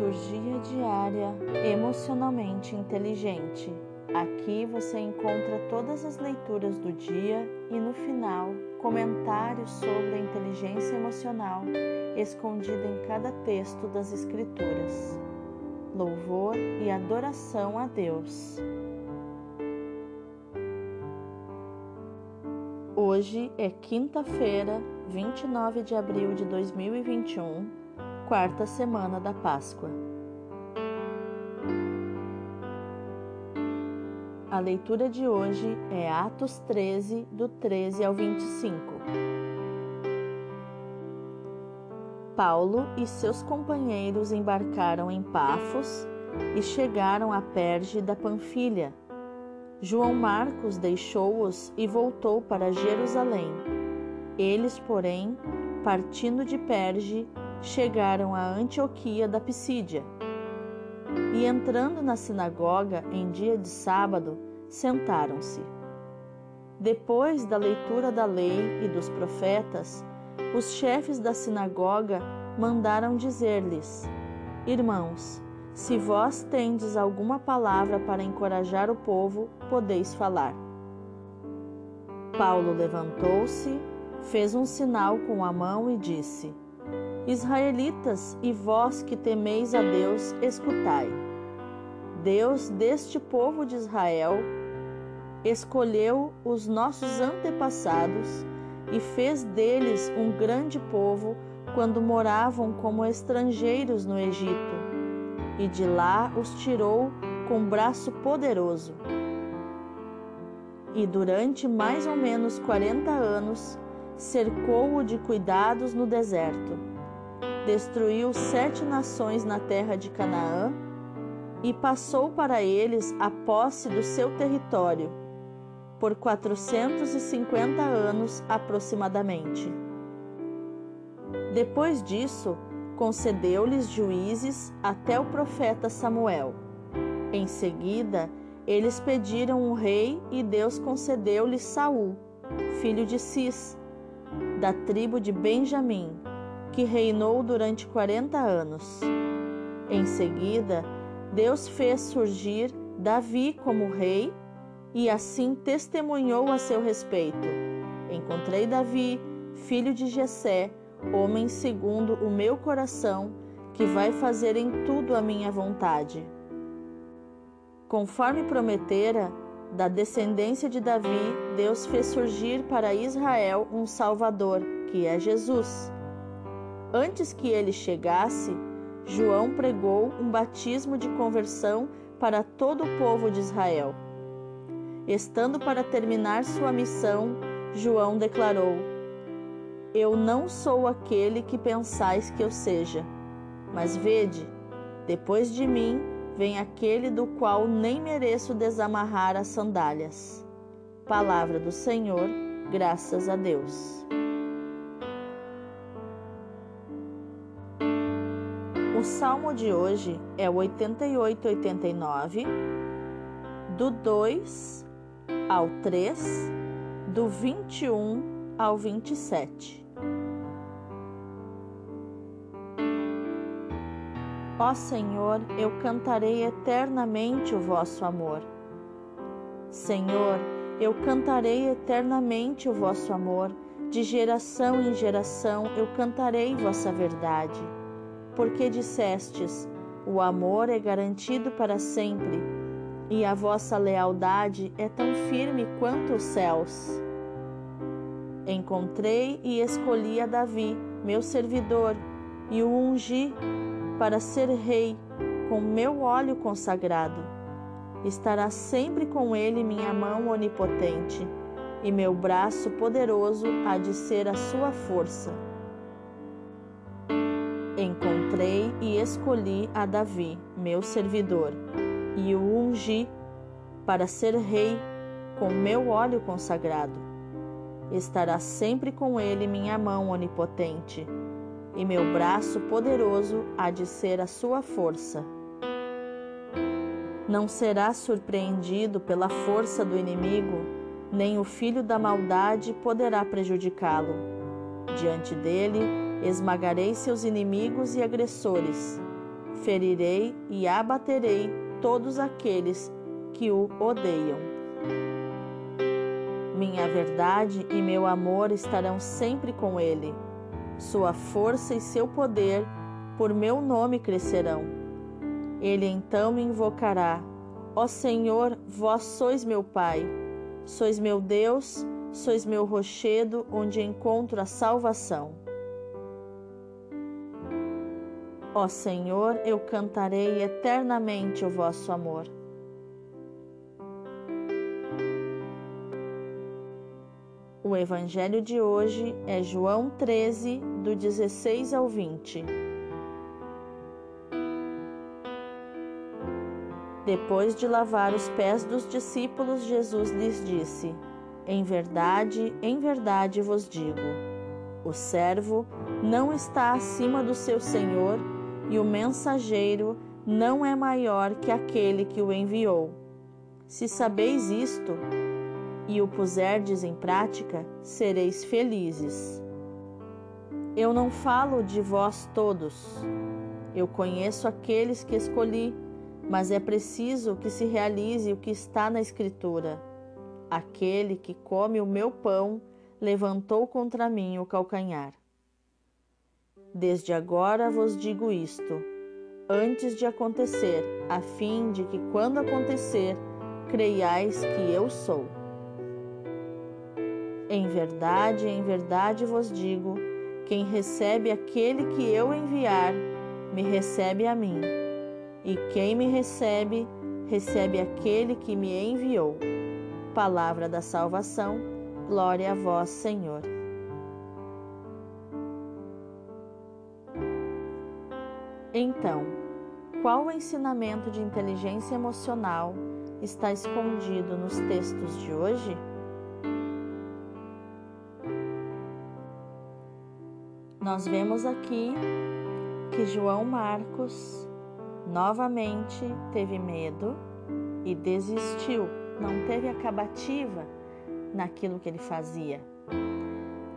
Liturgia diária emocionalmente inteligente. Aqui você encontra todas as leituras do dia e no final, comentários sobre a inteligência emocional escondida em cada texto das Escrituras. Louvor e adoração a Deus. Hoje é quinta-feira, 29 de abril de 2021 quarta semana da Páscoa. A leitura de hoje é Atos 13, do 13 ao 25. Paulo e seus companheiros embarcaram em Pafos e chegaram a Perge da Panfilha. João Marcos deixou-os e voltou para Jerusalém. Eles, porém, partindo de Perge, chegaram a Antioquia da Pisídia. E entrando na sinagoga em dia de sábado, sentaram-se. Depois da leitura da lei e dos profetas, os chefes da sinagoga mandaram dizer-lhes: Irmãos, se vós tendes alguma palavra para encorajar o povo, podeis falar. Paulo levantou-se, fez um sinal com a mão e disse: Israelitas, e vós que temeis a Deus, escutai. Deus deste povo de Israel escolheu os nossos antepassados e fez deles um grande povo quando moravam como estrangeiros no Egito, e de lá os tirou com braço poderoso. E durante mais ou menos quarenta anos cercou-o de cuidados no deserto destruiu sete nações na terra de Canaã e passou para eles a posse do seu território, por 450 anos aproximadamente. Depois disso, concedeu-lhes juízes até o profeta Samuel. Em seguida, eles pediram um rei e Deus concedeu-lhes Saul, filho de Cis, da tribo de Benjamim que reinou durante 40 anos. Em seguida, Deus fez surgir Davi como rei e assim testemunhou a seu respeito. Encontrei Davi, filho de Jessé, homem segundo o meu coração, que vai fazer em tudo a minha vontade. Conforme prometera, da descendência de Davi, Deus fez surgir para Israel um Salvador, que é Jesus. Antes que ele chegasse, João pregou um batismo de conversão para todo o povo de Israel. Estando para terminar sua missão, João declarou: Eu não sou aquele que pensais que eu seja, mas vede, depois de mim vem aquele do qual nem mereço desamarrar as sandálias. Palavra do Senhor, graças a Deus. O salmo de hoje é o 88-89, do 2 ao 3, do 21 ao 27. Ó Senhor, eu cantarei eternamente o vosso amor. Senhor, eu cantarei eternamente o vosso amor, de geração em geração eu cantarei vossa verdade porque dissestes: o amor é garantido para sempre, e a vossa lealdade é tão firme quanto os céus. Encontrei e escolhi a Davi, meu servidor, e o ungi para ser rei com meu óleo consagrado. Estará sempre com ele minha mão onipotente, e meu braço poderoso há de ser a sua força. Encontrei e escolhi a Davi, meu servidor, e o ungi para ser rei com meu óleo consagrado. Estará sempre com ele minha mão onipotente, e meu braço poderoso há de ser a sua força. Não será surpreendido pela força do inimigo, nem o filho da maldade poderá prejudicá-lo. Diante dele, Esmagarei seus inimigos e agressores. ferirei e abaterei todos aqueles que o odeiam. Minha verdade e meu amor estarão sempre com ele. Sua força e seu poder por meu nome crescerão. Ele então me invocará: Ó Senhor, vós sois meu Pai, sois meu Deus, sois meu rochedo onde encontro a salvação. Ó Senhor, eu cantarei eternamente o vosso amor. O evangelho de hoje é João 13, do 16 ao 20. Depois de lavar os pés dos discípulos, Jesus lhes disse: Em verdade, em verdade vos digo: o servo não está acima do seu senhor e o mensageiro não é maior que aquele que o enviou. Se sabeis isto e o puserdes em prática, sereis felizes. Eu não falo de vós todos. Eu conheço aqueles que escolhi, mas é preciso que se realize o que está na Escritura. Aquele que come o meu pão levantou contra mim o calcanhar. Desde agora vos digo isto, antes de acontecer, a fim de que, quando acontecer, creiais que eu sou. Em verdade, em verdade vos digo: quem recebe aquele que eu enviar, me recebe a mim, e quem me recebe, recebe aquele que me enviou. Palavra da salvação, glória a vós, Senhor. Então, qual o ensinamento de inteligência emocional está escondido nos textos de hoje? Nós vemos aqui que João Marcos novamente teve medo e desistiu, não teve acabativa naquilo que ele fazia.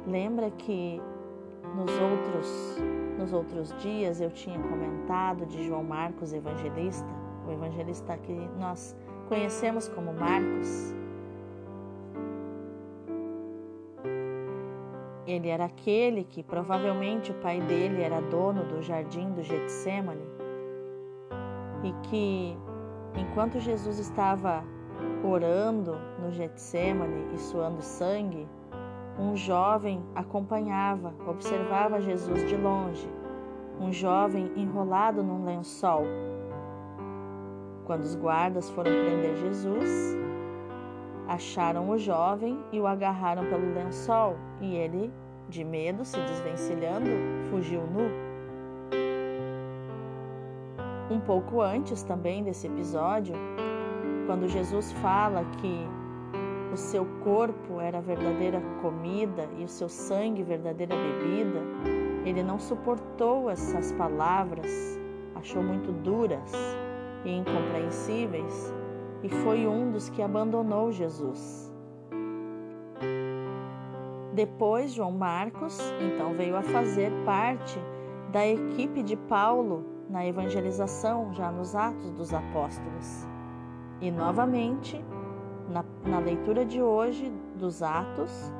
Lembra que nos outros, nos outros dias eu tinha comentado de João Marcos Evangelista, o evangelista que nós conhecemos como Marcos. Ele era aquele que provavelmente o pai dele era dono do jardim do Getsemane e que enquanto Jesus estava orando no Getsemane e suando sangue, um jovem acompanhava, observava Jesus de longe, um jovem enrolado num lençol. Quando os guardas foram prender Jesus, acharam o jovem e o agarraram pelo lençol, e ele, de medo, se desvencilhando, fugiu nu. Um pouco antes também desse episódio, quando Jesus fala que o seu corpo era verdadeira comida e o seu sangue verdadeira bebida, ele não suportou essas palavras, achou muito duras e incompreensíveis e foi um dos que abandonou Jesus. Depois, João Marcos então veio a fazer parte da equipe de Paulo na evangelização, já nos Atos dos Apóstolos. E novamente na, na leitura de hoje dos Atos,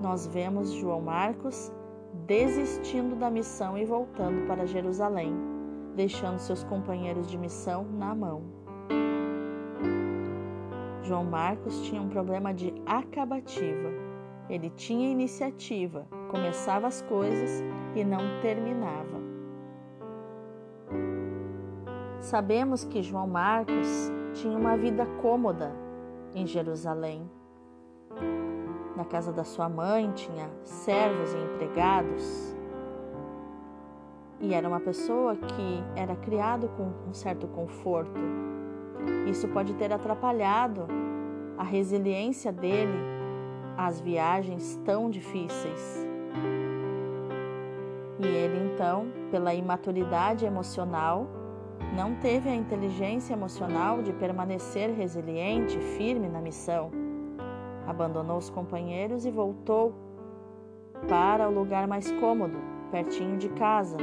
nós vemos João Marcos desistindo da missão e voltando para Jerusalém, deixando seus companheiros de missão na mão. João Marcos tinha um problema de acabativa. Ele tinha iniciativa, começava as coisas e não terminava. Sabemos que João Marcos tinha uma vida cômoda em Jerusalém. Na casa da sua mãe tinha servos e empregados. E era uma pessoa que era criado com um certo conforto. Isso pode ter atrapalhado a resiliência dele às viagens tão difíceis. E ele então, pela imaturidade emocional, não teve a inteligência emocional de permanecer resiliente, firme na missão. Abandonou os companheiros e voltou para o lugar mais cômodo, pertinho de casa,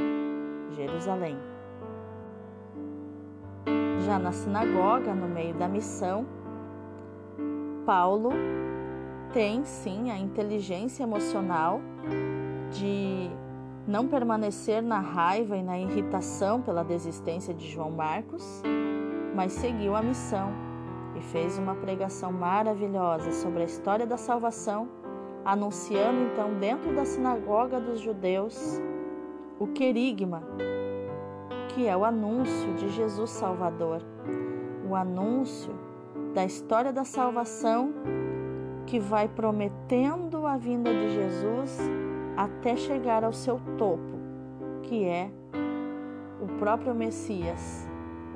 Jerusalém. Já na sinagoga, no meio da missão, Paulo tem sim a inteligência emocional de não permanecer na raiva e na irritação pela desistência de João Marcos, mas seguiu a missão e fez uma pregação maravilhosa sobre a história da salvação, anunciando então dentro da sinagoga dos judeus o querigma, que é o anúncio de Jesus Salvador, o anúncio da história da salvação que vai prometendo a vinda de Jesus até chegar ao seu topo, que é o próprio Messias,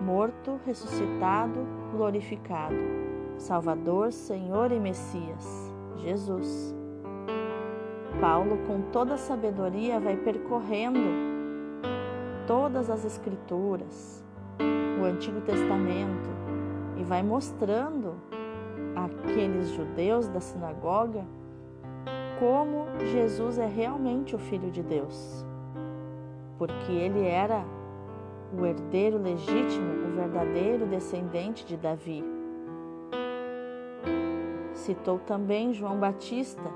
morto, ressuscitado, glorificado, Salvador, Senhor e Messias, Jesus. Paulo, com toda a sabedoria, vai percorrendo todas as Escrituras, o Antigo Testamento, e vai mostrando àqueles judeus da sinagoga como Jesus é realmente o Filho de Deus, porque ele era o herdeiro legítimo, o verdadeiro descendente de Davi. Citou também João Batista,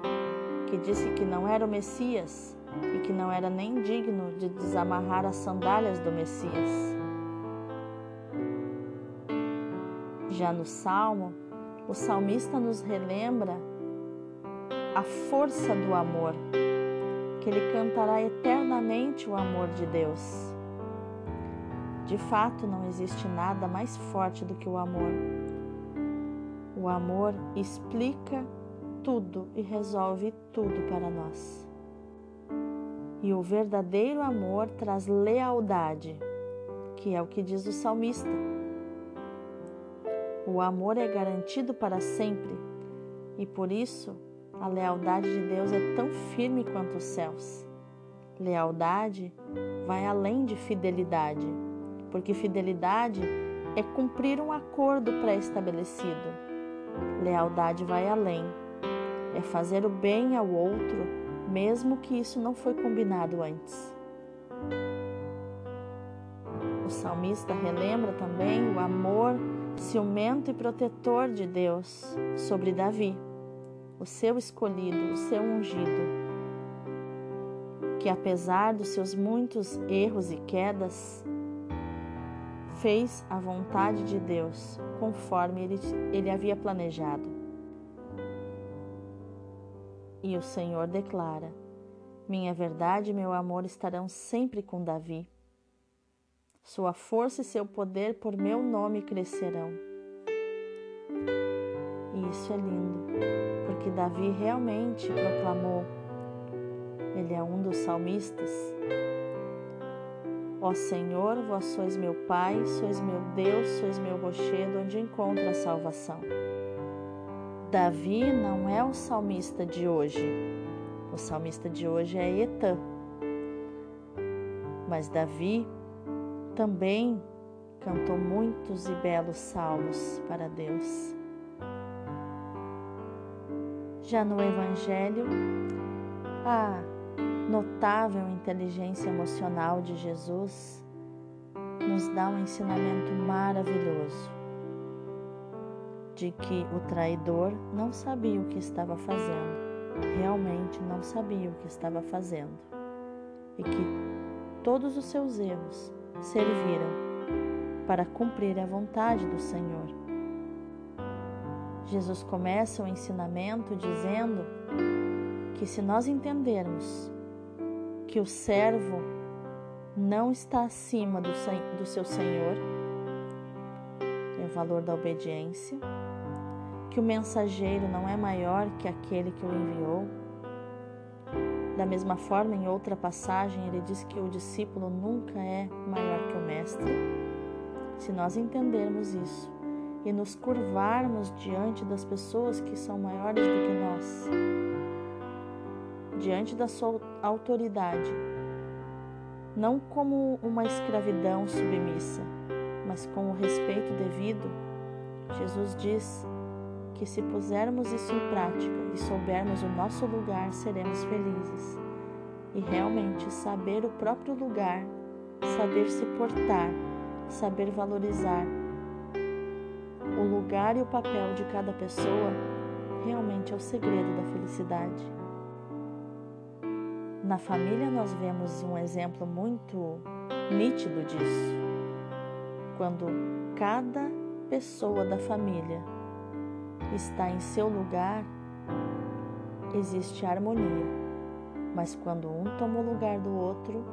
que disse que não era o Messias e que não era nem digno de desamarrar as sandálias do Messias. Já no Salmo, o salmista nos relembra a força do amor, que ele cantará eternamente o amor de Deus. De fato, não existe nada mais forte do que o amor. O amor explica tudo e resolve tudo para nós. E o verdadeiro amor traz lealdade, que é o que diz o salmista. O amor é garantido para sempre e por isso a lealdade de Deus é tão firme quanto os céus. Lealdade vai além de fidelidade, porque fidelidade é cumprir um acordo pré-estabelecido. Lealdade vai além, é fazer o bem ao outro, mesmo que isso não foi combinado antes. O salmista relembra também o amor ciumento e protetor de Deus sobre Davi, o seu escolhido, o seu ungido, que apesar dos seus muitos erros e quedas, fez a vontade de Deus conforme ele, ele havia planejado. E o Senhor declara: Minha verdade e meu amor estarão sempre com Davi sua força e seu poder por meu nome crescerão. Isso é lindo, porque Davi realmente proclamou, ele é um dos salmistas. Ó Senhor, vós sois meu Pai, sois meu Deus, sois meu rochedo, onde encontro a salvação. Davi não é o salmista de hoje. O salmista de hoje é Etã. Mas Davi também cantou muitos e belos salmos para Deus. Já no Evangelho, a notável inteligência emocional de Jesus nos dá um ensinamento maravilhoso de que o traidor não sabia o que estava fazendo, realmente não sabia o que estava fazendo, e que todos os seus erros serviram para cumprir a vontade do Senhor. Jesus começa o ensinamento dizendo que se nós entendermos que o servo não está acima do, do seu Senhor, é o valor da obediência, que o mensageiro não é maior que aquele que o enviou, da mesma forma, em outra passagem, ele diz que o discípulo nunca é maior que o mestre. Se nós entendermos isso e nos curvarmos diante das pessoas que são maiores do que nós, diante da sua autoridade, não como uma escravidão submissa, mas com o respeito devido, Jesus diz que se pusermos isso em prática e soubermos o nosso lugar, seremos felizes. E realmente saber o próprio lugar, saber se portar, saber valorizar, o lugar e o papel de cada pessoa realmente é o segredo da felicidade. Na família, nós vemos um exemplo muito nítido disso. Quando cada pessoa da família está em seu lugar, existe harmonia. Mas quando um toma o lugar do outro,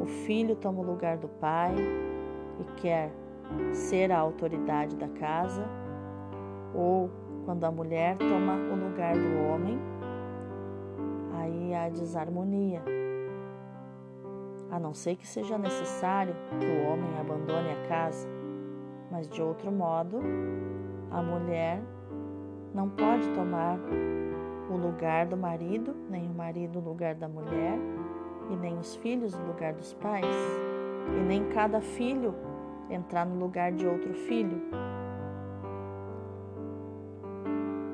o filho toma o lugar do pai e quer ser a autoridade da casa, ou quando a mulher toma o lugar do homem, aí há desarmonia. A não ser que seja necessário que o homem abandone a casa, mas de outro modo, a mulher não pode tomar o lugar do marido, nem o marido o lugar da mulher, e nem os filhos o lugar dos pais, e nem cada filho entrar no lugar de outro filho.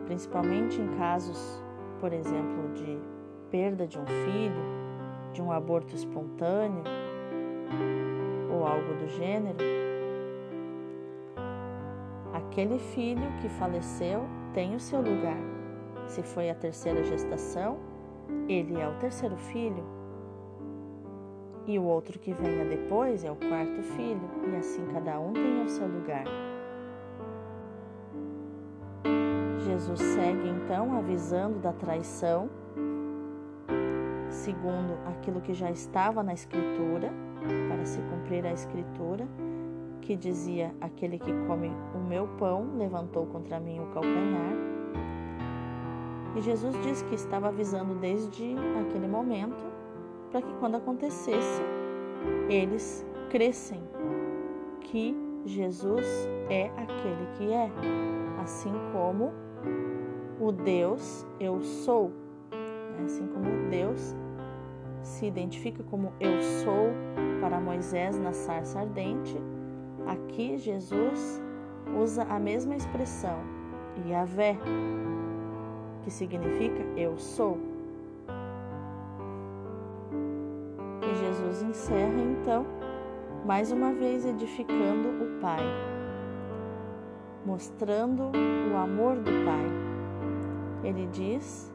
Principalmente em casos, por exemplo, de perda de um filho, de um aborto espontâneo ou algo do gênero, aquele filho que faleceu tem o seu lugar. Se foi a terceira gestação, ele é o terceiro filho. E o outro que venha depois é o quarto filho, e assim cada um tem o seu lugar. Jesus segue então avisando da traição segundo aquilo que já estava na Escritura, para se cumprir a Escritura, que dizia: Aquele que come o meu pão levantou contra mim o calcanhar. E Jesus disse que estava avisando desde aquele momento para que quando acontecesse, eles crescem que Jesus é aquele que é, assim como o Deus eu sou, né? assim como Deus se identifica como eu sou para Moisés na sarça ardente, aqui Jesus usa a mesma expressão, Yahvé, que significa eu sou. Jesus encerra então, mais uma vez edificando o Pai, mostrando o amor do Pai. Ele diz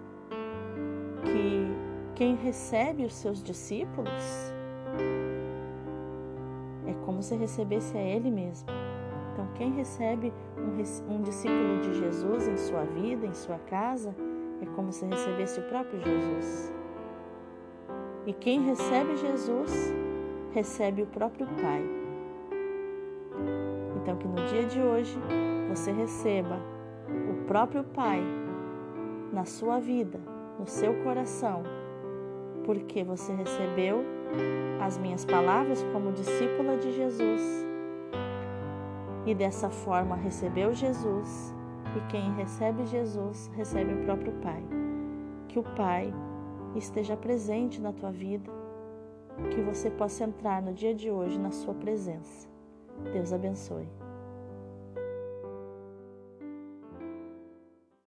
que quem recebe os seus discípulos é como se recebesse a Ele mesmo. Então, quem recebe um, um, discípulo de Jesus em sua vida, em sua casa, é como se recebesse o próprio Jesus. E quem recebe Jesus, recebe o próprio Pai. Então, que no dia de hoje você receba o próprio Pai na sua vida, no seu coração porque você recebeu as minhas palavras como discípula de Jesus. E dessa forma recebeu Jesus, e quem recebe Jesus recebe o próprio Pai. Que o Pai esteja presente na tua vida, que você possa entrar no dia de hoje na sua presença. Deus abençoe.